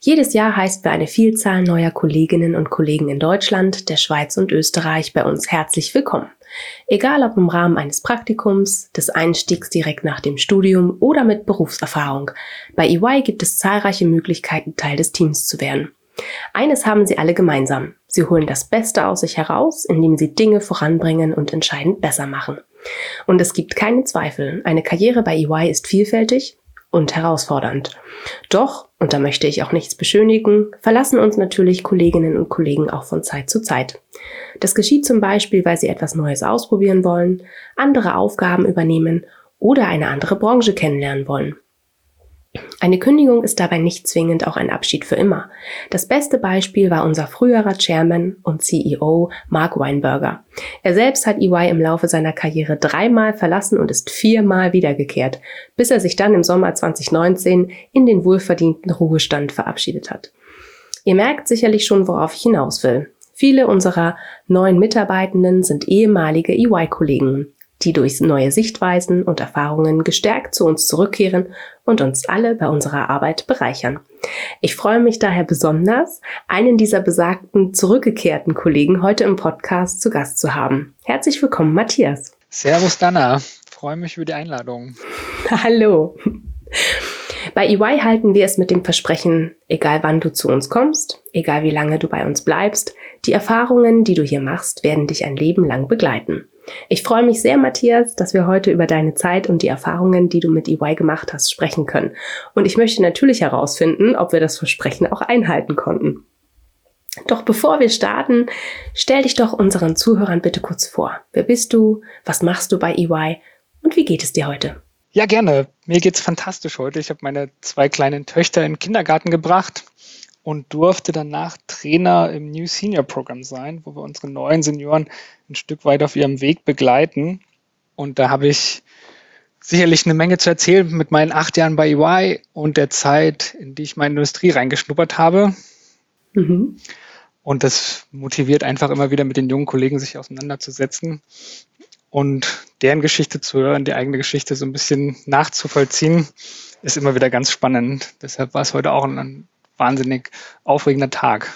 Jedes Jahr heißt für eine Vielzahl neuer Kolleginnen und Kollegen in Deutschland, der Schweiz und Österreich bei uns herzlich willkommen. Egal ob im Rahmen eines Praktikums, des Einstiegs direkt nach dem Studium oder mit Berufserfahrung. Bei EY gibt es zahlreiche Möglichkeiten, Teil des Teams zu werden. Eines haben sie alle gemeinsam. Sie holen das Beste aus sich heraus, indem sie Dinge voranbringen und entscheidend besser machen. Und es gibt keine Zweifel, eine Karriere bei EY ist vielfältig und herausfordernd. Doch, und da möchte ich auch nichts beschönigen, verlassen uns natürlich Kolleginnen und Kollegen auch von Zeit zu Zeit. Das geschieht zum Beispiel, weil sie etwas Neues ausprobieren wollen, andere Aufgaben übernehmen oder eine andere Branche kennenlernen wollen. Eine Kündigung ist dabei nicht zwingend auch ein Abschied für immer. Das beste Beispiel war unser früherer Chairman und CEO Mark Weinberger. Er selbst hat EY im Laufe seiner Karriere dreimal verlassen und ist viermal wiedergekehrt, bis er sich dann im Sommer 2019 in den wohlverdienten Ruhestand verabschiedet hat. Ihr merkt sicherlich schon, worauf ich hinaus will. Viele unserer neuen Mitarbeitenden sind ehemalige EY-Kollegen die durch neue Sichtweisen und Erfahrungen gestärkt zu uns zurückkehren und uns alle bei unserer Arbeit bereichern. Ich freue mich daher besonders, einen dieser besagten zurückgekehrten Kollegen heute im Podcast zu Gast zu haben. Herzlich willkommen, Matthias. Servus, Dana. freue mich über die Einladung. Hallo. Bei EY halten wir es mit dem Versprechen, egal wann du zu uns kommst, egal wie lange du bei uns bleibst, die Erfahrungen, die du hier machst, werden dich ein Leben lang begleiten. Ich freue mich sehr, Matthias, dass wir heute über deine Zeit und die Erfahrungen, die du mit EY gemacht hast, sprechen können. Und ich möchte natürlich herausfinden, ob wir das Versprechen auch einhalten konnten. Doch bevor wir starten, stell dich doch unseren Zuhörern bitte kurz vor. Wer bist du? Was machst du bei EY? Und wie geht es dir heute? Ja, gerne. Mir geht's fantastisch heute. Ich habe meine zwei kleinen Töchter in den Kindergarten gebracht und durfte danach Trainer im New Senior Program sein, wo wir unsere neuen Senioren ein Stück weit auf ihrem Weg begleiten. Und da habe ich sicherlich eine Menge zu erzählen mit meinen acht Jahren bei EY und der Zeit, in die ich meine Industrie reingeschnuppert habe. Mhm. Und das motiviert einfach immer wieder mit den jungen Kollegen sich auseinanderzusetzen und deren Geschichte zu hören, die eigene Geschichte so ein bisschen nachzuvollziehen, ist immer wieder ganz spannend. Deshalb war es heute auch ein wahnsinnig aufregender Tag.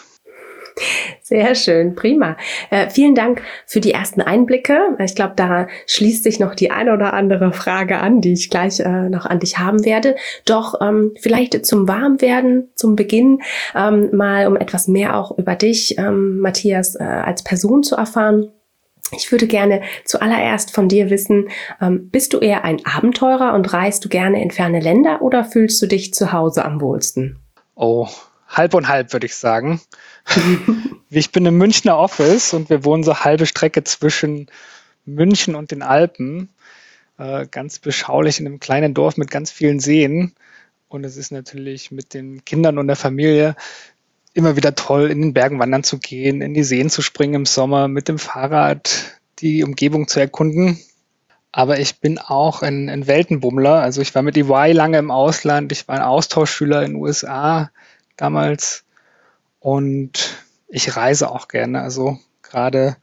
Sehr schön, prima. Äh, vielen Dank für die ersten Einblicke. Ich glaube, da schließt sich noch die eine oder andere Frage an, die ich gleich äh, noch an dich haben werde. Doch ähm, vielleicht zum Warmwerden, zum Beginn, ähm, mal um etwas mehr auch über dich, ähm, Matthias, äh, als Person zu erfahren. Ich würde gerne zuallererst von dir wissen, ähm, bist du eher ein Abenteurer und reist du gerne in ferne Länder oder fühlst du dich zu Hause am wohlsten? Oh, halb und halb, würde ich sagen. ich bin im Münchner Office und wir wohnen so halbe Strecke zwischen München und den Alpen. Äh, ganz beschaulich in einem kleinen Dorf mit ganz vielen Seen. Und es ist natürlich mit den Kindern und der Familie immer wieder toll, in den Bergen wandern zu gehen, in die Seen zu springen im Sommer, mit dem Fahrrad die Umgebung zu erkunden. Aber ich bin auch ein, ein Weltenbummler. Also ich war mit EY lange im Ausland. Ich war ein Austauschschüler in den USA damals. Und ich reise auch gerne. Also gerade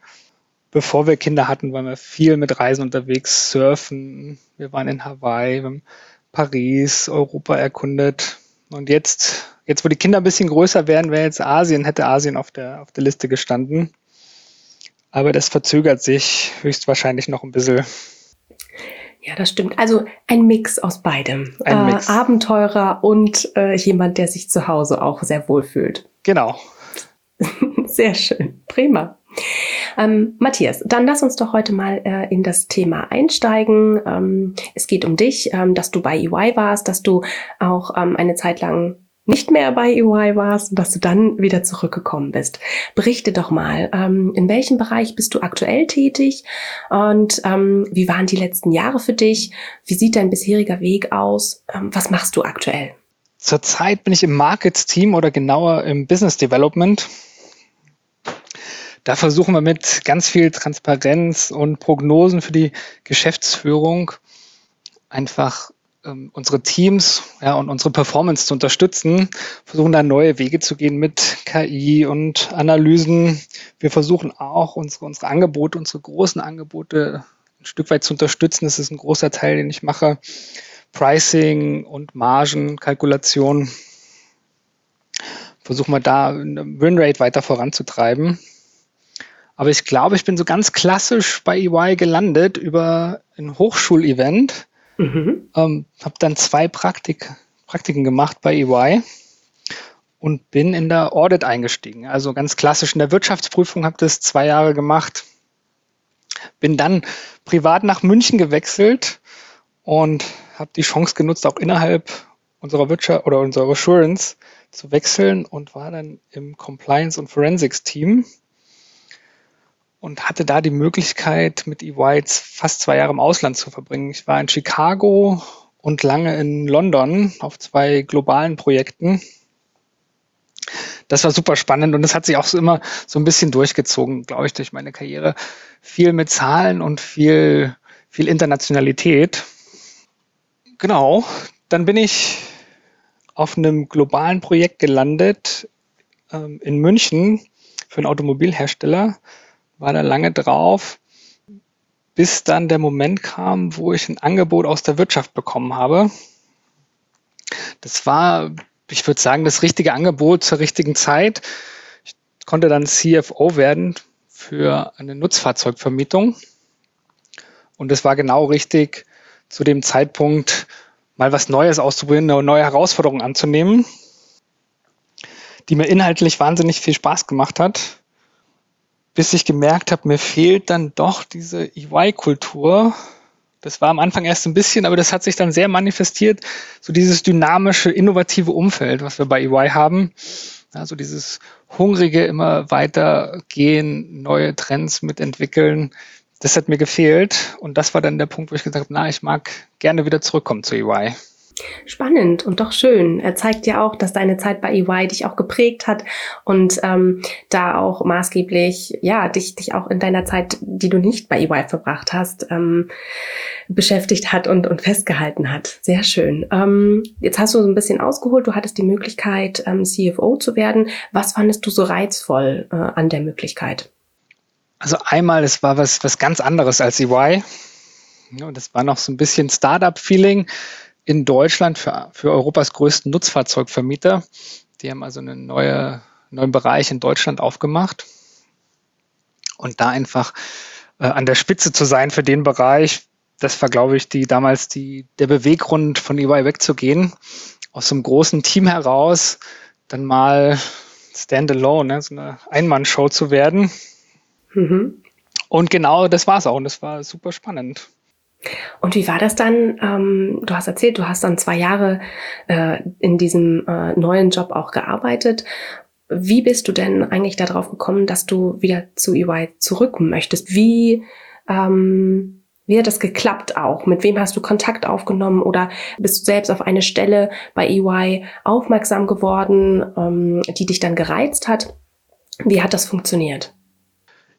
bevor wir Kinder hatten, waren wir viel mit Reisen unterwegs, surfen. Wir waren in Hawaii, wir haben Paris, Europa erkundet. Und jetzt, jetzt, wo die Kinder ein bisschen größer werden, wäre jetzt Asien, hätte Asien auf der, auf der Liste gestanden. Aber das verzögert sich höchstwahrscheinlich noch ein bisschen. Ja, das stimmt. Also ein Mix aus beidem. Ein äh, Mix. Abenteurer und äh, jemand, der sich zu Hause auch sehr wohl fühlt. Genau. sehr schön. Prima. Ähm, Matthias, dann lass uns doch heute mal äh, in das Thema einsteigen. Ähm, es geht um dich, ähm, dass du bei EY warst, dass du auch ähm, eine Zeit lang nicht mehr bei EY warst und dass du dann wieder zurückgekommen bist. Berichte doch mal, ähm, in welchem Bereich bist du aktuell tätig und ähm, wie waren die letzten Jahre für dich? Wie sieht dein bisheriger Weg aus? Ähm, was machst du aktuell? zurzeit bin ich im Markets-Team oder genauer im Business Development. Da versuchen wir mit ganz viel Transparenz und Prognosen für die Geschäftsführung einfach ähm, unsere Teams ja, und unsere Performance zu unterstützen, versuchen da neue Wege zu gehen mit KI und Analysen. Wir versuchen auch unsere, unsere Angebote, unsere großen Angebote ein Stück weit zu unterstützen. Das ist ein großer Teil, den ich mache. Pricing und Margenkalkulation. Versuchen wir da eine Winrate weiter voranzutreiben. Aber ich glaube, ich bin so ganz klassisch bei EY gelandet über ein Hochschulevent Mhm. Ähm, habe dann zwei Praktik, Praktiken gemacht bei EY und bin in der Audit eingestiegen. Also ganz klassisch in der Wirtschaftsprüfung habe das zwei Jahre gemacht. Bin dann privat nach München gewechselt und habe die Chance genutzt, auch innerhalb unserer Wirtschaft oder unserer Assurance zu wechseln und war dann im Compliance und Forensics Team und hatte da die Möglichkeit, mit EY fast zwei Jahre im Ausland zu verbringen. Ich war in Chicago und lange in London auf zwei globalen Projekten. Das war super spannend und es hat sich auch so immer so ein bisschen durchgezogen, glaube ich, durch meine Karriere. Viel mit Zahlen und viel, viel Internationalität. Genau. Dann bin ich auf einem globalen Projekt gelandet ähm, in München für einen Automobilhersteller war da lange drauf, bis dann der Moment kam, wo ich ein Angebot aus der Wirtschaft bekommen habe. Das war, ich würde sagen, das richtige Angebot zur richtigen Zeit. Ich konnte dann CFO werden für eine Nutzfahrzeugvermietung. Und es war genau richtig, zu dem Zeitpunkt mal was Neues auszuprobieren, eine neue Herausforderung anzunehmen, die mir inhaltlich wahnsinnig viel Spaß gemacht hat bis ich gemerkt habe, mir fehlt dann doch diese EY-Kultur. Das war am Anfang erst ein bisschen, aber das hat sich dann sehr manifestiert, so dieses dynamische, innovative Umfeld, was wir bei EY haben. Also dieses hungrige, immer weitergehen, neue Trends mitentwickeln. Das hat mir gefehlt. Und das war dann der Punkt, wo ich gesagt habe, na, ich mag gerne wieder zurückkommen zu EY. Spannend und doch schön. Er zeigt ja auch, dass deine Zeit bei EY dich auch geprägt hat und ähm, da auch maßgeblich, ja, dich, dich auch in deiner Zeit, die du nicht bei EY verbracht hast, ähm, beschäftigt hat und, und festgehalten hat. Sehr schön. Ähm, jetzt hast du so ein bisschen ausgeholt, du hattest die Möglichkeit, ähm, CFO zu werden. Was fandest du so reizvoll äh, an der Möglichkeit? Also einmal, es war was, was ganz anderes als EY. Ja, und das war noch so ein bisschen Startup-Feeling in Deutschland für, für Europas größten Nutzfahrzeugvermieter. Die haben also einen neue, neuen Bereich in Deutschland aufgemacht. Und da einfach äh, an der Spitze zu sein für den Bereich, das war, glaube ich, die damals die, der Beweggrund von EY wegzugehen. Aus so einem großen Team heraus dann mal standalone, ne, so eine Einmannshow zu werden. Mhm. Und genau das war es auch. Und das war super spannend. Und wie war das dann? Ähm, du hast erzählt, du hast dann zwei Jahre äh, in diesem äh, neuen Job auch gearbeitet. Wie bist du denn eigentlich darauf gekommen, dass du wieder zu EY zurück möchtest? Wie, ähm, wie hat das geklappt auch? Mit wem hast du Kontakt aufgenommen oder bist du selbst auf eine Stelle bei EY aufmerksam geworden, ähm, die dich dann gereizt hat? Wie hat das funktioniert?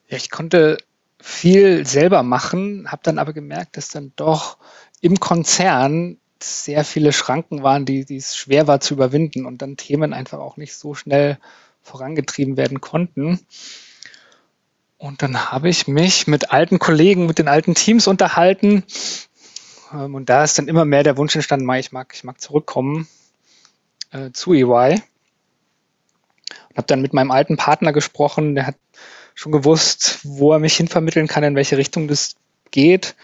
Ja, ich konnte viel selber machen, habe dann aber gemerkt, dass dann doch im Konzern sehr viele Schranken waren, die, die es schwer war zu überwinden und dann Themen einfach auch nicht so schnell vorangetrieben werden konnten. Und dann habe ich mich mit alten Kollegen, mit den alten Teams unterhalten. Ähm, und da ist dann immer mehr der Wunsch entstanden, ich mag, ich mag zurückkommen äh, zu EY. Und habe dann mit meinem alten Partner gesprochen, der hat schon gewusst, wo er mich hinvermitteln kann, in welche Richtung das geht.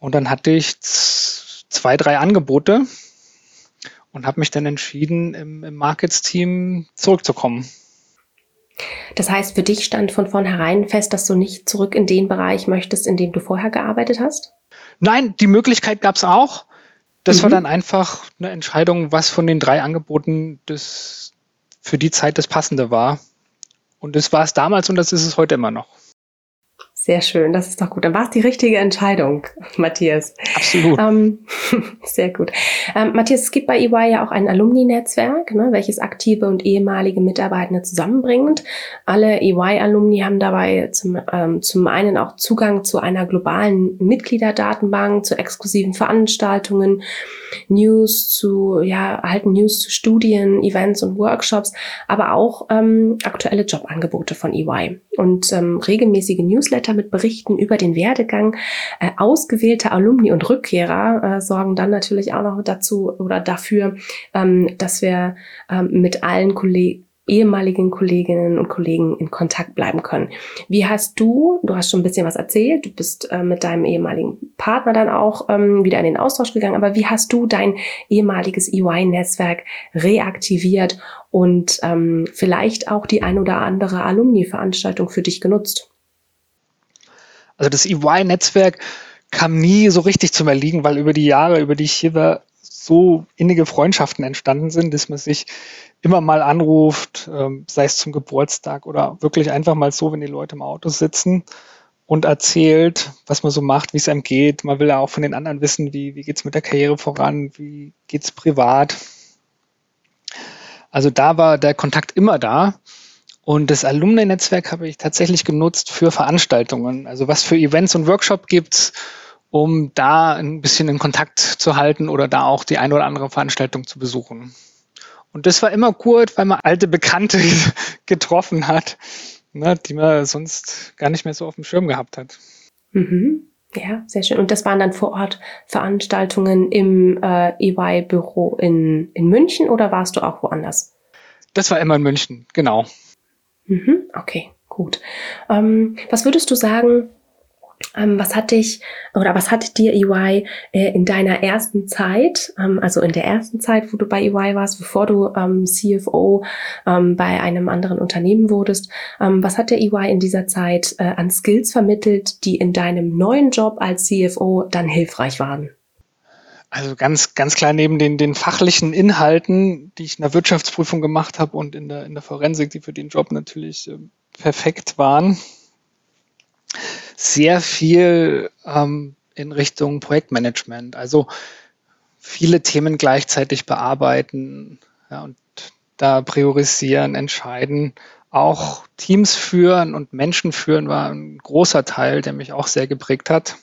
Und dann hatte ich zwei, drei Angebote und habe mich dann entschieden, im, im Markets-Team zurückzukommen. Das heißt, für dich stand von vornherein fest, dass du nicht zurück in den Bereich möchtest, in dem du vorher gearbeitet hast? Nein, die Möglichkeit gab es auch. Das mhm. war dann einfach eine Entscheidung, was von den drei Angeboten das für die Zeit das Passende war. Und das war es damals und das ist es heute immer noch. Sehr schön, das ist doch gut. Dann war es die richtige Entscheidung, Matthias. Absolut. Ähm, Sehr gut. Ähm, Matthias, es gibt bei EY ja auch ein Alumni-Netzwerk, ne, welches aktive und ehemalige Mitarbeitende zusammenbringt. Alle EY-Alumni haben dabei zum, ähm, zum einen auch Zugang zu einer globalen Mitgliederdatenbank, zu exklusiven Veranstaltungen, News zu, ja, erhalten News zu Studien, Events und Workshops, aber auch ähm, aktuelle Jobangebote von EY und ähm, regelmäßige Newsletter mit Berichten über den Werdegang. Äh, ausgewählter Alumni und Rückkehrer äh, sorgen dann natürlich auch noch dazu oder dafür, ähm, dass wir ähm, mit allen Kollegen ehemaligen Kolleginnen und Kollegen in Kontakt bleiben können. Wie hast du, du hast schon ein bisschen was erzählt, du bist äh, mit deinem ehemaligen Partner dann auch ähm, wieder in den Austausch gegangen, aber wie hast du dein ehemaliges EY-Netzwerk reaktiviert und ähm, vielleicht auch die ein oder andere Alumni-Veranstaltung für dich genutzt? Also das EY-Netzwerk kam nie so richtig zum Erliegen, weil über die Jahre, über die ich hier war, so innige Freundschaften entstanden sind, dass man sich immer mal anruft, ähm, sei es zum Geburtstag oder wirklich einfach mal so, wenn die Leute im Auto sitzen und erzählt, was man so macht, wie es einem geht. Man will ja auch von den anderen wissen, wie, wie es mit der Karriere voran, wie geht es privat. Also da war der Kontakt immer da. Und das Alumni-Netzwerk habe ich tatsächlich genutzt für Veranstaltungen. Also was für Events und Workshops gibt's, um da ein bisschen in Kontakt zu halten oder da auch die ein oder andere Veranstaltung zu besuchen. Und das war immer gut, weil man alte Bekannte getroffen hat, ne, die man sonst gar nicht mehr so auf dem Schirm gehabt hat. Mhm. Ja, sehr schön. Und das waren dann vor Ort Veranstaltungen im äh, EY-Büro in, in München oder warst du auch woanders? Das war immer in München, genau. Mhm, okay, gut. Ähm, was würdest du sagen, was hat dich oder was hat dir EY äh, in deiner ersten Zeit, ähm, also in der ersten Zeit, wo du bei EY warst, bevor du ähm, CFO ähm, bei einem anderen Unternehmen wurdest, ähm, was hat dir EY in dieser Zeit äh, an Skills vermittelt, die in deinem neuen Job als CFO dann hilfreich waren? Also ganz, ganz klar neben den, den fachlichen Inhalten, die ich in der Wirtschaftsprüfung gemacht habe und in der, in der Forensik, die für den Job natürlich perfekt waren, sehr viel ähm, in Richtung Projektmanagement. Also viele Themen gleichzeitig bearbeiten ja, und da priorisieren, entscheiden. Auch Teams führen und Menschen führen war ein großer Teil, der mich auch sehr geprägt hat.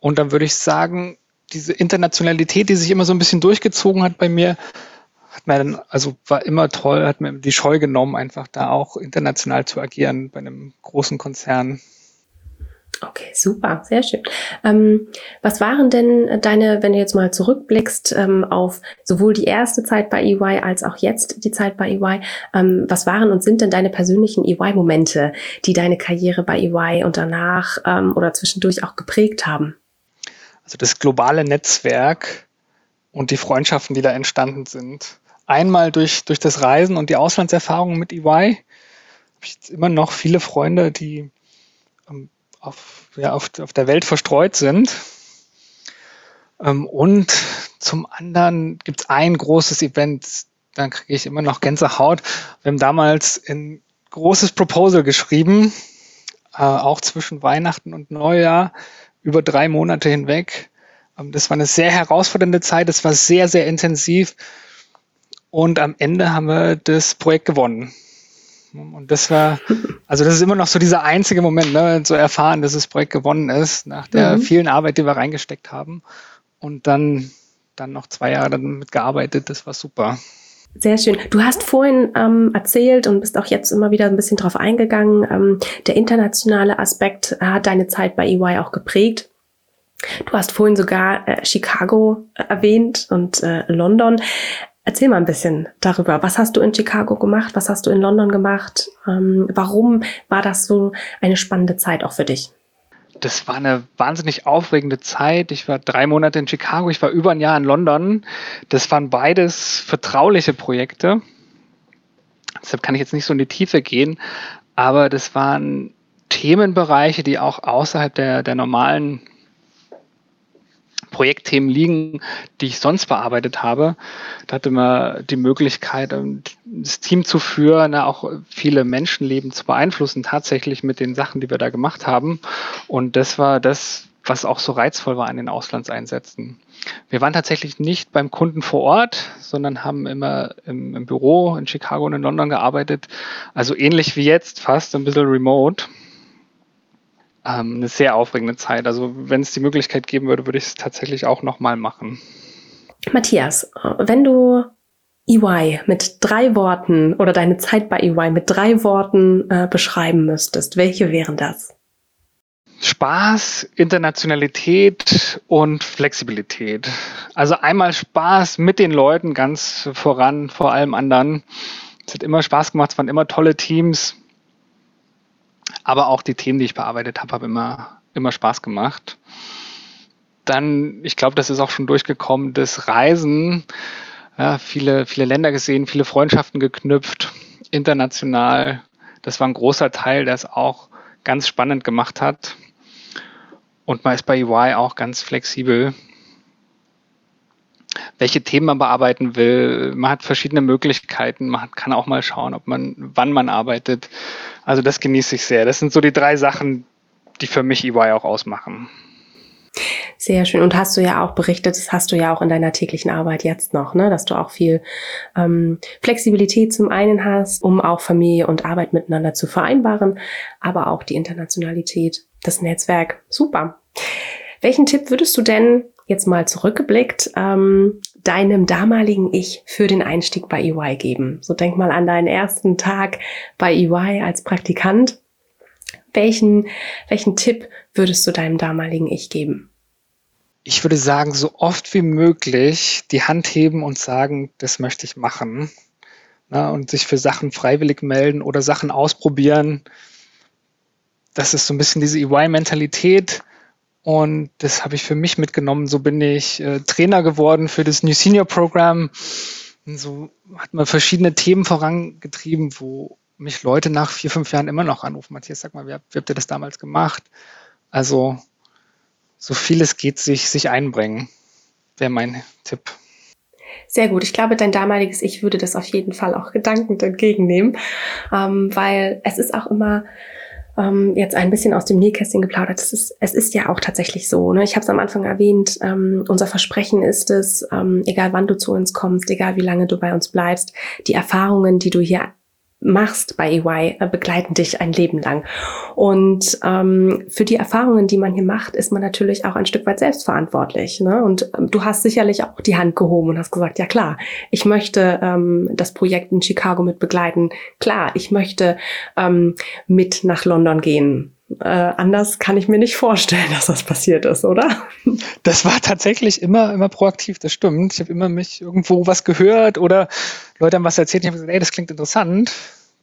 Und dann würde ich sagen, diese Internationalität, die sich immer so ein bisschen durchgezogen hat bei mir, hat mir dann, also war immer toll, hat mir die Scheu genommen, einfach da auch international zu agieren bei einem großen Konzern. Okay, super, sehr schön. Ähm, was waren denn deine, wenn du jetzt mal zurückblickst ähm, auf sowohl die erste Zeit bei EY als auch jetzt die Zeit bei EY, ähm, was waren und sind denn deine persönlichen EY-Momente, die deine Karriere bei EY und danach ähm, oder zwischendurch auch geprägt haben? Also das globale Netzwerk und die Freundschaften, die da entstanden sind. Einmal durch, durch das Reisen und die Auslandserfahrung mit EY habe ich jetzt immer noch viele Freunde, die ähm, auf, ja, auf, auf der Welt verstreut sind. Ähm, und zum anderen gibt es ein großes Event, da kriege ich immer noch Gänsehaut. Wir haben damals ein großes Proposal geschrieben, äh, auch zwischen Weihnachten und Neujahr über drei Monate hinweg. Ähm, das war eine sehr herausfordernde Zeit, es war sehr, sehr intensiv. Und am Ende haben wir das Projekt gewonnen. Und das war, also das ist immer noch so dieser einzige Moment, ne, zu erfahren, dass das Projekt gewonnen ist, nach der mhm. vielen Arbeit, die wir reingesteckt haben. Und dann, dann noch zwei Jahre damit gearbeitet, das war super. Sehr schön. Du hast vorhin ähm, erzählt und bist auch jetzt immer wieder ein bisschen drauf eingegangen. Ähm, der internationale Aspekt hat deine Zeit bei EY auch geprägt. Du hast vorhin sogar äh, Chicago äh, erwähnt und äh, London. Erzähl mal ein bisschen darüber. Was hast du in Chicago gemacht? Was hast du in London gemacht? Ähm, warum war das so eine spannende Zeit auch für dich? das war eine wahnsinnig aufregende Zeit. Ich war drei Monate in Chicago, ich war über ein Jahr in London. Das waren beides vertrauliche Projekte. Deshalb kann ich jetzt nicht so in die Tiefe gehen, aber das waren Themenbereiche, die auch außerhalb der, der normalen Projektthemen liegen, die ich sonst bearbeitet habe. Da hatte man die Möglichkeit, ähm, das Team zu führen, ne, auch viele Menschenleben zu beeinflussen, tatsächlich mit den Sachen, die wir da gemacht haben. Und das war das, was auch so reizvoll war an den Auslandseinsätzen. Wir waren tatsächlich nicht beim Kunden vor Ort, sondern haben immer im, im, Büro in Chicago und in London gearbeitet. Also ähnlich wie jetzt, fast ein bisschen remote. Ähm, eine sehr aufregende Zeit. Also wenn es die Möglichkeit geben würde, würde ich es tatsächlich auch nochmal machen. Matthias, wenn du EY mit drei Worten oder deine Zeit bei EY mit drei Worten äh, beschreiben müsstest, welche wären das? Spaß, Internationalität und Flexibilität. Also einmal Spaß mit den Leuten ganz voran, vor allem anderen. Es hat immer Spaß gemacht, es waren immer tolle Teams. Aber auch die Themen, die ich bearbeitet habe, haben immer, immer Spaß gemacht. Dann, ich glaube, das ist auch schon durchgekommen, das Reisen. Ja, viele, viele Länder gesehen, viele Freundschaften geknüpft, international. Das war ein großer Teil, der es auch ganz spannend gemacht hat. Und man ist bei EY auch ganz flexibel, welche Themen man bearbeiten will. Man hat verschiedene Möglichkeiten. Man kann auch mal schauen, ob man, wann man arbeitet. Also das genieße ich sehr. Das sind so die drei Sachen, die für mich EY auch ausmachen. Sehr schön. Und hast du ja auch berichtet, das hast du ja auch in deiner täglichen Arbeit jetzt noch, ne? dass du auch viel ähm, Flexibilität zum einen hast, um auch Familie und Arbeit miteinander zu vereinbaren, aber auch die Internationalität, das Netzwerk. Super. Welchen Tipp würdest du denn jetzt mal zurückgeblickt ähm, deinem damaligen Ich für den Einstieg bei EY geben? So denk mal an deinen ersten Tag bei EY als Praktikant. Welchen, welchen Tipp würdest du deinem damaligen Ich geben? Ich würde sagen, so oft wie möglich die Hand heben und sagen, das möchte ich machen. Na, und sich für Sachen freiwillig melden oder Sachen ausprobieren. Das ist so ein bisschen diese EY-Mentalität. Und das habe ich für mich mitgenommen. So bin ich äh, Trainer geworden für das New Senior Program. Und so hat man verschiedene Themen vorangetrieben, wo mich Leute nach vier, fünf Jahren immer noch anrufen. Matthias, sag mal, wie, wie habt ihr das damals gemacht? Also so viel es geht, sich, sich einbringen, wäre mein Tipp. Sehr gut. Ich glaube, dein damaliges Ich würde das auf jeden Fall auch gedankend entgegennehmen, ähm, weil es ist auch immer ähm, jetzt ein bisschen aus dem Nähkästchen geplaudert. Es ist, es ist ja auch tatsächlich so. Ne? Ich habe es am Anfang erwähnt, ähm, unser Versprechen ist es, ähm, egal wann du zu uns kommst, egal wie lange du bei uns bleibst, die Erfahrungen, die du hier machst bei EY, äh, begleiten dich ein Leben lang. Und ähm, für die Erfahrungen, die man hier macht, ist man natürlich auch ein Stück weit selbstverantwortlich. Ne? Und ähm, du hast sicherlich auch die Hand gehoben und hast gesagt, ja klar, ich möchte ähm, das Projekt in Chicago mit begleiten. Klar, ich möchte ähm, mit nach London gehen. Äh, anders kann ich mir nicht vorstellen, dass das passiert ist, oder? Das war tatsächlich immer, immer proaktiv, das stimmt. Ich habe immer mich irgendwo was gehört oder Leute haben was erzählt. Ich habe gesagt, ey, das klingt interessant.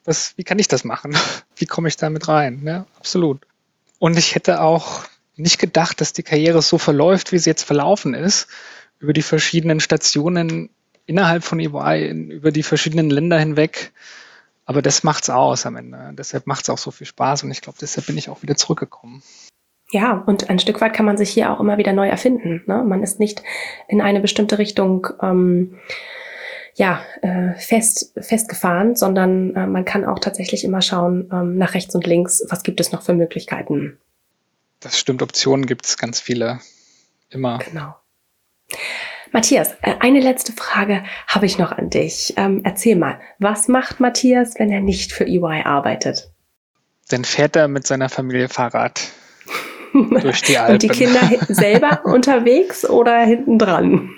Was, wie kann ich das machen? Wie komme ich da mit rein? Ja, absolut. Und ich hätte auch nicht gedacht, dass die Karriere so verläuft, wie sie jetzt verlaufen ist, über die verschiedenen Stationen innerhalb von EY, über die verschiedenen Länder hinweg. Aber das macht's aus am Ende. Deshalb macht's auch so viel Spaß und ich glaube, deshalb bin ich auch wieder zurückgekommen. Ja, und ein Stück weit kann man sich hier auch immer wieder neu erfinden. Ne? Man ist nicht in eine bestimmte Richtung ähm, ja, äh, fest, festgefahren, sondern äh, man kann auch tatsächlich immer schauen ähm, nach rechts und links, was gibt es noch für Möglichkeiten. Das stimmt, Optionen gibt es ganz viele. Immer. Genau. Matthias, äh, eine letzte Frage habe ich noch an dich. Ähm, erzähl mal, was macht Matthias, wenn er nicht für EY arbeitet? Dann fährt er mit seiner Familie Fahrrad durch die Alpen. Und die Kinder selber unterwegs oder hinten dran?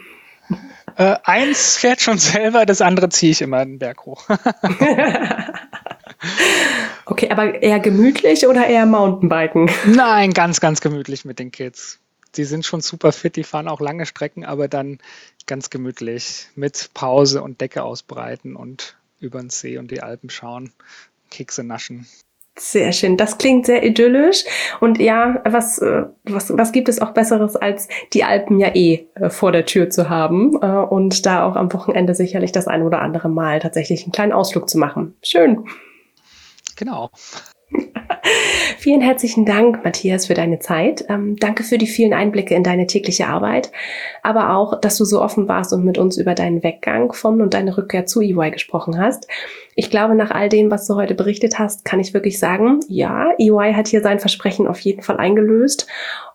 Äh, eins fährt schon selber, das andere ziehe ich immer den Berg hoch. okay, aber eher gemütlich oder eher Mountainbiken? Nein, ganz, ganz gemütlich mit den Kids die sind schon super fit, die fahren auch lange Strecken, aber dann ganz gemütlich mit Pause und Decke ausbreiten und über den See und die Alpen schauen, Kekse naschen. Sehr schön. Das klingt sehr idyllisch. Und ja, was, äh, was, was gibt es auch Besseres, als die Alpen ja eh äh, vor der Tür zu haben äh, und da auch am Wochenende sicherlich das ein oder andere Mal tatsächlich einen kleinen Ausflug zu machen. Schön. Genau. Vielen herzlichen Dank, Matthias, für deine Zeit. Ähm, danke für die vielen Einblicke in deine tägliche Arbeit, aber auch, dass du so offen warst und mit uns über deinen Weggang von und deine Rückkehr zu EY gesprochen hast. Ich glaube, nach all dem, was du heute berichtet hast, kann ich wirklich sagen, ja, EY hat hier sein Versprechen auf jeden Fall eingelöst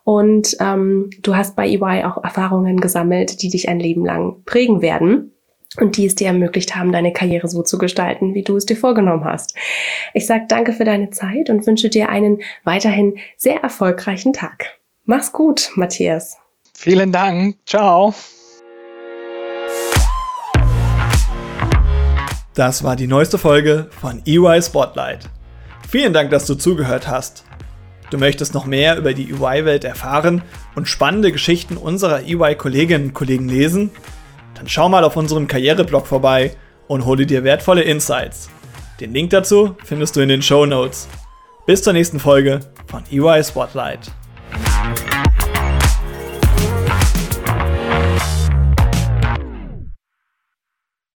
und ähm, du hast bei EY auch Erfahrungen gesammelt, die dich ein Leben lang prägen werden und die es dir ermöglicht haben, deine Karriere so zu gestalten, wie du es dir vorgenommen hast. Ich sage danke für deine Zeit und wünsche dir einen weiterhin sehr erfolgreichen Tag. Mach's gut, Matthias. Vielen Dank. Ciao. Das war die neueste Folge von EY Spotlight. Vielen Dank, dass du zugehört hast. Du möchtest noch mehr über die EY-Welt erfahren und spannende Geschichten unserer EY-Kolleginnen und Kollegen lesen? Dann schau mal auf unserem Karriereblog vorbei und hole dir wertvolle Insights. Den Link dazu findest du in den Show Notes. Bis zur nächsten Folge von EY Spotlight.